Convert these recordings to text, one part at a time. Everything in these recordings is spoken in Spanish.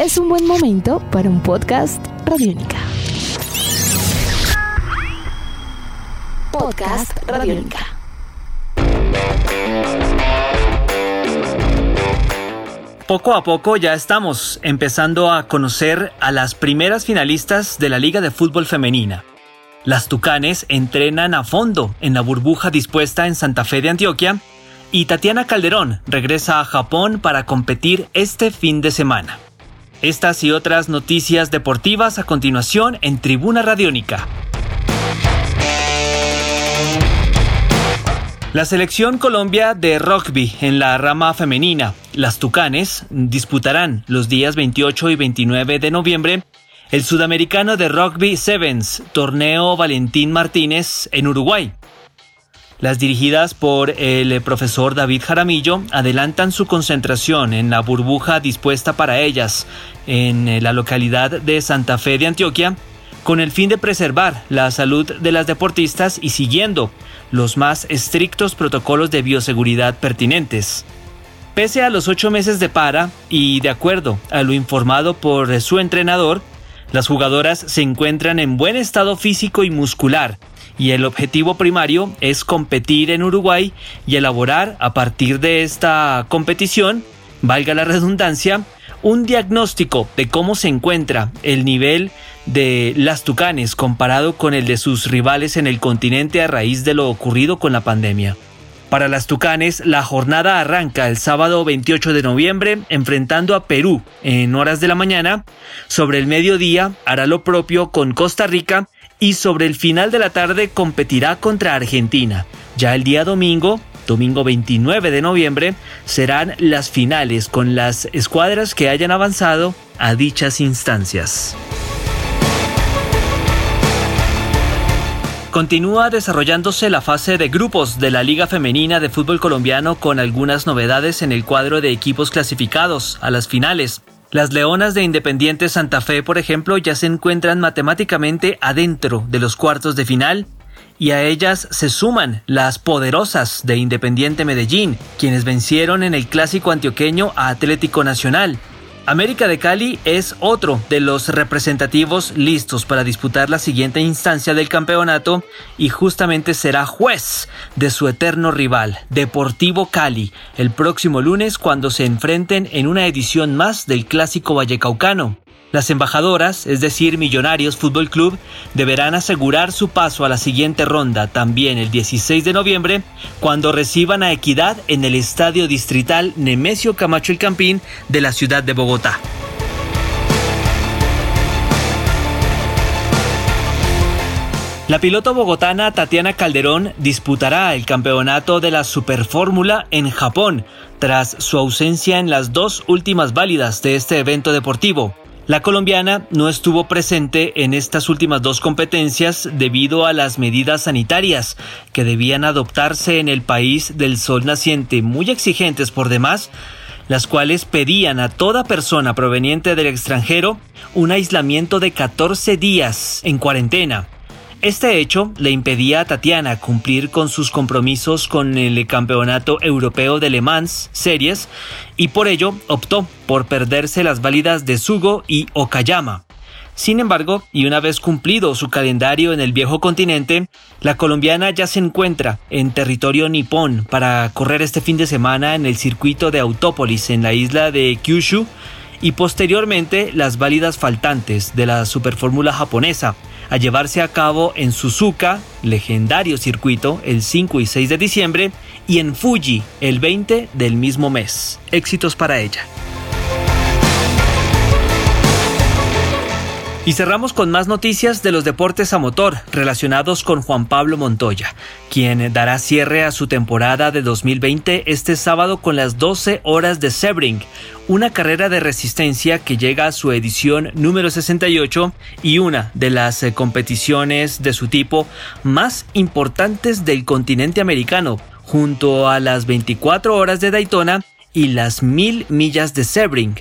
es un buen momento para un podcast Radiónica. Podcast Radiónica. Poco a poco ya estamos empezando a conocer a las primeras finalistas de la Liga de Fútbol Femenina. Las Tucanes entrenan a fondo en la burbuja dispuesta en Santa Fe de Antioquia y Tatiana Calderón regresa a Japón para competir este fin de semana. Estas y otras noticias deportivas a continuación en Tribuna Radiónica. La selección Colombia de rugby en la rama femenina, las Tucanes, disputarán los días 28 y 29 de noviembre el sudamericano de rugby Sevens, torneo Valentín Martínez en Uruguay. Las dirigidas por el profesor David Jaramillo adelantan su concentración en la burbuja dispuesta para ellas en la localidad de Santa Fe de Antioquia con el fin de preservar la salud de las deportistas y siguiendo los más estrictos protocolos de bioseguridad pertinentes. Pese a los ocho meses de para y de acuerdo a lo informado por su entrenador, las jugadoras se encuentran en buen estado físico y muscular y el objetivo primario es competir en Uruguay y elaborar a partir de esta competición, valga la redundancia, un diagnóstico de cómo se encuentra el nivel de las Tucanes comparado con el de sus rivales en el continente a raíz de lo ocurrido con la pandemia. Para las Tucanes, la jornada arranca el sábado 28 de noviembre enfrentando a Perú en horas de la mañana. Sobre el mediodía hará lo propio con Costa Rica y sobre el final de la tarde competirá contra Argentina. Ya el día domingo, domingo 29 de noviembre, serán las finales con las escuadras que hayan avanzado a dichas instancias. Continúa desarrollándose la fase de grupos de la Liga Femenina de Fútbol Colombiano con algunas novedades en el cuadro de equipos clasificados a las finales. Las Leonas de Independiente Santa Fe, por ejemplo, ya se encuentran matemáticamente adentro de los cuartos de final y a ellas se suman las poderosas de Independiente Medellín, quienes vencieron en el clásico antioqueño a Atlético Nacional América de Cali es otro de los representativos listos para disputar la siguiente instancia del campeonato y justamente será juez de su eterno rival, Deportivo Cali, el próximo lunes cuando se enfrenten en una edición más del Clásico Vallecaucano. Las embajadoras, es decir, Millonarios Fútbol Club, deberán asegurar su paso a la siguiente ronda también el 16 de noviembre, cuando reciban a Equidad en el Estadio Distrital Nemesio Camacho el Campín de la ciudad de Bogotá. La piloto bogotana Tatiana Calderón disputará el campeonato de la Superfórmula en Japón, tras su ausencia en las dos últimas válidas de este evento deportivo. La colombiana no estuvo presente en estas últimas dos competencias debido a las medidas sanitarias que debían adoptarse en el país del sol naciente, muy exigentes por demás, las cuales pedían a toda persona proveniente del extranjero un aislamiento de 14 días en cuarentena este hecho le impedía a Tatiana cumplir con sus compromisos con el Campeonato Europeo de Le Mans Series y por ello optó por perderse las válidas de Sugo y Okayama. Sin embargo, y una vez cumplido su calendario en el viejo continente, la colombiana ya se encuentra en territorio nipón para correr este fin de semana en el circuito de Autópolis en la isla de Kyushu y posteriormente las válidas faltantes de la Superfórmula japonesa, a llevarse a cabo en Suzuka, legendario circuito, el 5 y 6 de diciembre, y en Fuji, el 20 del mismo mes. Éxitos para ella. Y cerramos con más noticias de los deportes a motor relacionados con Juan Pablo Montoya, quien dará cierre a su temporada de 2020 este sábado con las 12 horas de Sebring, una carrera de resistencia que llega a su edición número 68 y una de las eh, competiciones de su tipo más importantes del continente americano, junto a las 24 horas de Daytona y las mil millas de Sebring.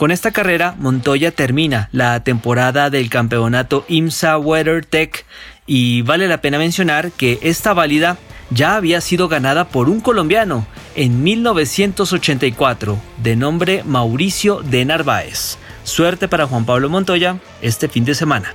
Con esta carrera, Montoya termina la temporada del campeonato IMSA WeatherTech y vale la pena mencionar que esta válida ya había sido ganada por un colombiano en 1984, de nombre Mauricio de Narváez. Suerte para Juan Pablo Montoya este fin de semana.